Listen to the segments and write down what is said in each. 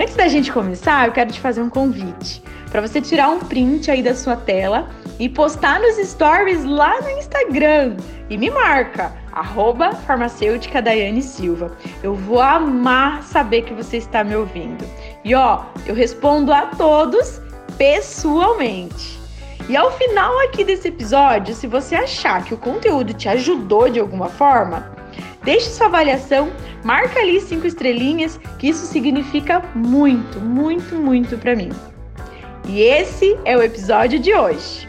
Antes da gente começar, eu quero te fazer um convite para você tirar um print aí da sua tela e postar nos stories lá no Instagram. E me marca, arroba farmacêutica Daiane Silva. Eu vou amar saber que você está me ouvindo. E ó, eu respondo a todos pessoalmente. E ao final aqui desse episódio, se você achar que o conteúdo te ajudou de alguma forma, deixe sua avaliação, marca ali cinco estrelinhas, que isso significa muito, muito, muito para mim. E esse é o episódio de hoje.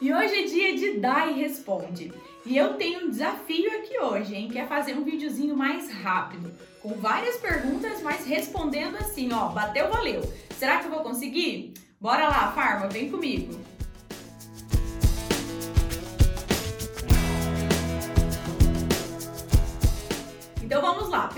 E hoje é dia de dar e responde. E eu tenho um desafio aqui hoje, hein? Que é fazer um videozinho mais rápido, com várias perguntas, mas respondendo assim, ó, bateu, valeu. Será que eu vou conseguir? Bora lá, Farma, vem comigo.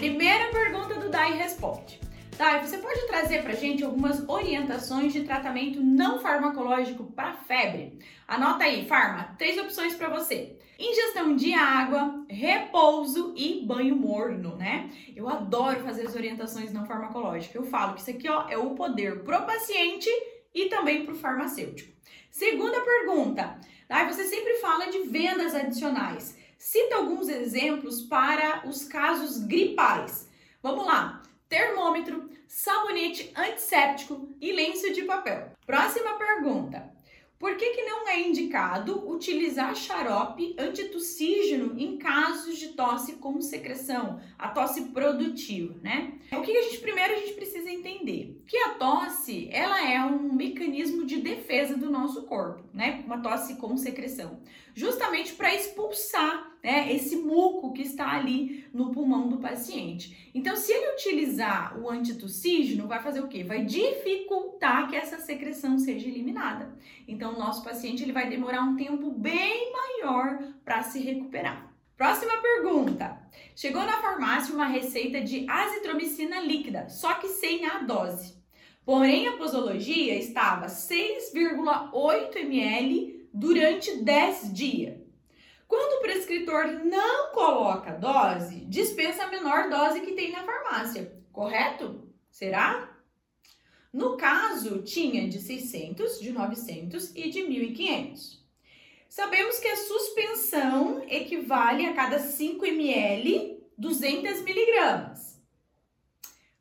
Primeira pergunta do Dai Responde. Dai, você pode trazer pra gente algumas orientações de tratamento não farmacológico para febre? Anota aí, Farma, três opções para você. Ingestão de água, repouso e banho morno, né? Eu adoro fazer as orientações não farmacológicas. Eu falo que isso aqui ó, é o poder pro paciente e também pro farmacêutico. Segunda pergunta. Dai, você sempre fala de vendas adicionais. Cita alguns exemplos para os casos gripais. Vamos lá: termômetro, sabonete antisséptico e lenço de papel. Próxima pergunta. Por que, que não é indicado utilizar xarope antitussígeno em casos de tosse com secreção, a tosse produtiva, né? O que, que a gente primeiro a gente precisa entender? Que a tosse, ela é um mecanismo de defesa do nosso corpo, né? Uma tosse com secreção, justamente para expulsar né, esse muco que está ali no pulmão do paciente. Então, se ele utilizar o antitussígeno, vai fazer o quê? Vai dificultar que essa secreção seja eliminada. Então, o nosso paciente ele vai demorar um tempo bem maior para se recuperar. Próxima pergunta. Chegou na farmácia uma receita de azitromicina líquida, só que sem a dose. Porém, a posologia estava 6,8 ml durante 10 dias. Quando o prescritor não coloca dose, dispensa a menor dose que tem na farmácia, correto? Será? No caso, tinha de 600, de 900 e de 1500. Sabemos que a suspensão equivale a cada 5 ml 200 miligramas.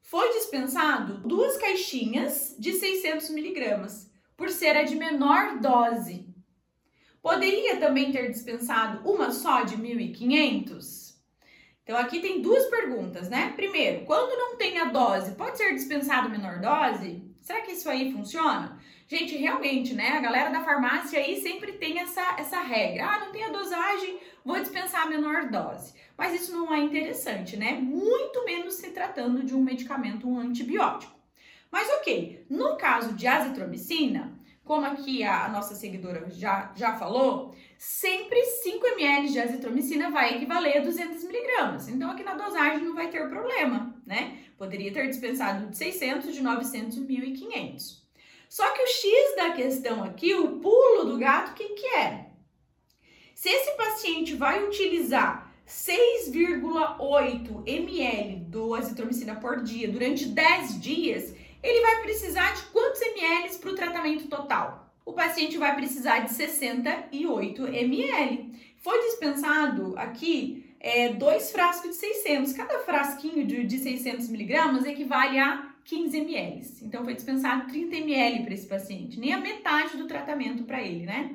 Foi dispensado duas caixinhas de 600 miligramas, por ser a de menor dose. Poderia também ter dispensado uma só de 1.500? Então aqui tem duas perguntas, né? Primeiro, quando não tem a dose, pode ser dispensado menor dose? Será que isso aí funciona? Gente, realmente, né? A galera da farmácia aí sempre tem essa, essa regra. Ah, não tem a dosagem, vou dispensar a menor dose. Mas isso não é interessante, né? Muito menos se tratando de um medicamento, um antibiótico. Mas ok, no caso de azitromicina, como aqui a nossa seguidora já, já falou, sempre 5 ml de azitromicina vai equivaler a 200 miligramas. Então, aqui na dosagem não vai ter problema, né? Poderia ter dispensado de 600, de 900 e 1.500. Só que o X da questão aqui, o pulo do gato, o que, que é? Se esse paciente vai utilizar 6,8 ml do azitromicina por dia durante 10 dias, ele vai precisar de quantos ml para o tratamento total? O paciente vai precisar de 68 ml. Foi dispensado aqui é, dois frascos de 600. Cada frasquinho de, de 600 miligramas equivale a 15 ml. Então, foi dispensado 30 ml para esse paciente, nem a metade do tratamento para ele, né?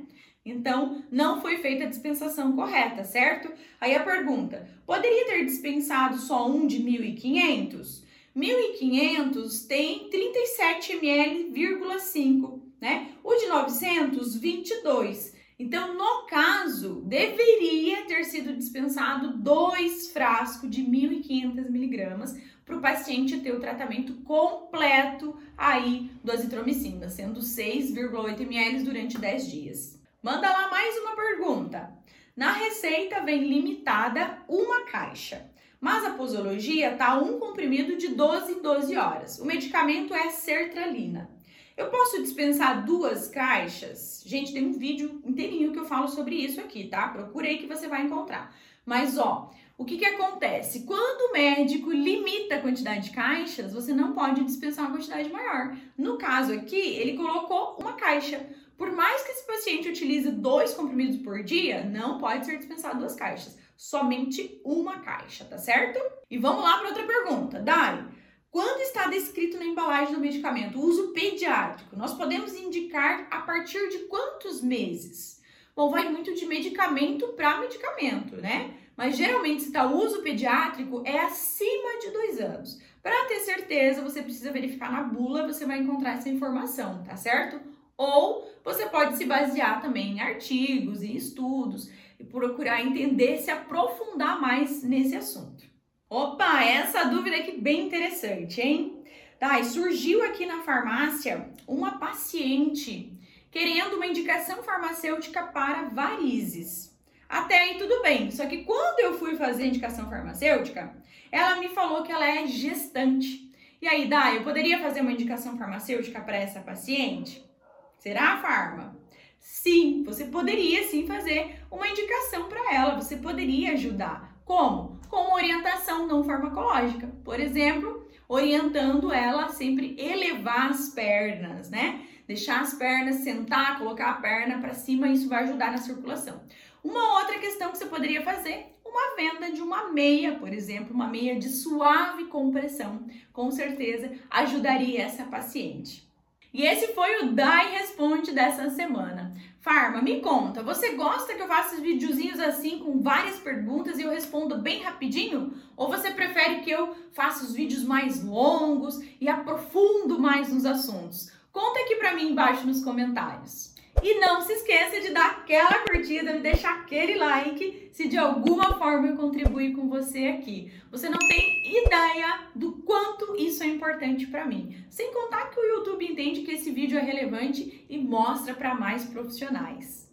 Então, não foi feita a dispensação correta, certo? Aí a pergunta: poderia ter dispensado só um de 1.500? 1.500 tem 37 ml,5, né? O de 900, 22. Então, no caso, deveria ter sido dispensado dois frascos de 1.500 miligramas para o paciente ter o tratamento completo aí do azitromicina, sendo 6,8 ml durante 10 dias. Manda lá mais uma pergunta. Na receita vem limitada uma caixa, mas a posologia tá um comprimido de 12 em 12 horas. O medicamento é sertralina. Eu posso dispensar duas caixas? Gente, tem um vídeo inteirinho que eu falo sobre isso aqui, tá? Procurei que você vai encontrar. Mas, ó, o que que acontece? Quando o médico limita a quantidade de caixas, você não pode dispensar uma quantidade maior. No caso aqui, ele colocou uma caixa. Por mais que esse paciente utilize dois comprimidos por dia, não pode ser dispensado duas caixas. Somente uma caixa, tá certo? E vamos lá para outra pergunta. Dai, quando está descrito na embalagem do medicamento uso pediátrico, nós podemos indicar a partir de quantos meses? Bom, vai muito de medicamento para medicamento, né? Mas geralmente, se está uso pediátrico, é acima de dois anos. Para ter certeza, você precisa verificar na bula, você vai encontrar essa informação, tá certo? Ou você pode se basear também em artigos e estudos procurar entender, se aprofundar mais nesse assunto. Opa, essa dúvida aqui bem interessante, hein? Tá, e surgiu aqui na farmácia uma paciente querendo uma indicação farmacêutica para varizes. Até aí tudo bem, só que quando eu fui fazer indicação farmacêutica, ela me falou que ela é gestante. E aí, Dá, eu poderia fazer uma indicação farmacêutica para essa paciente? Será, Farma? Sim, você poderia sim fazer uma indicação para ela, você poderia ajudar. Como? Com orientação não farmacológica. Por exemplo, orientando ela a sempre elevar as pernas, né? Deixar as pernas, sentar, colocar a perna para cima, isso vai ajudar na circulação. Uma outra questão que você poderia fazer, uma venda de uma meia, por exemplo, uma meia de suave compressão, com certeza ajudaria essa paciente. E esse foi o Dai Responde dessa semana. Farma, me conta, você gosta que eu faça videozinhos assim com várias perguntas e eu respondo bem rapidinho? Ou você prefere que eu faça os vídeos mais longos e aprofundo mais nos assuntos? Conta aqui pra mim embaixo nos comentários. E não se esqueça de dar aquela curtida, me deixar aquele like se de alguma forma eu contribuir com você aqui. Você não tem ideia do quanto isso é importante para mim. Sem contar que o YouTube entende que esse vídeo é relevante e mostra para mais profissionais.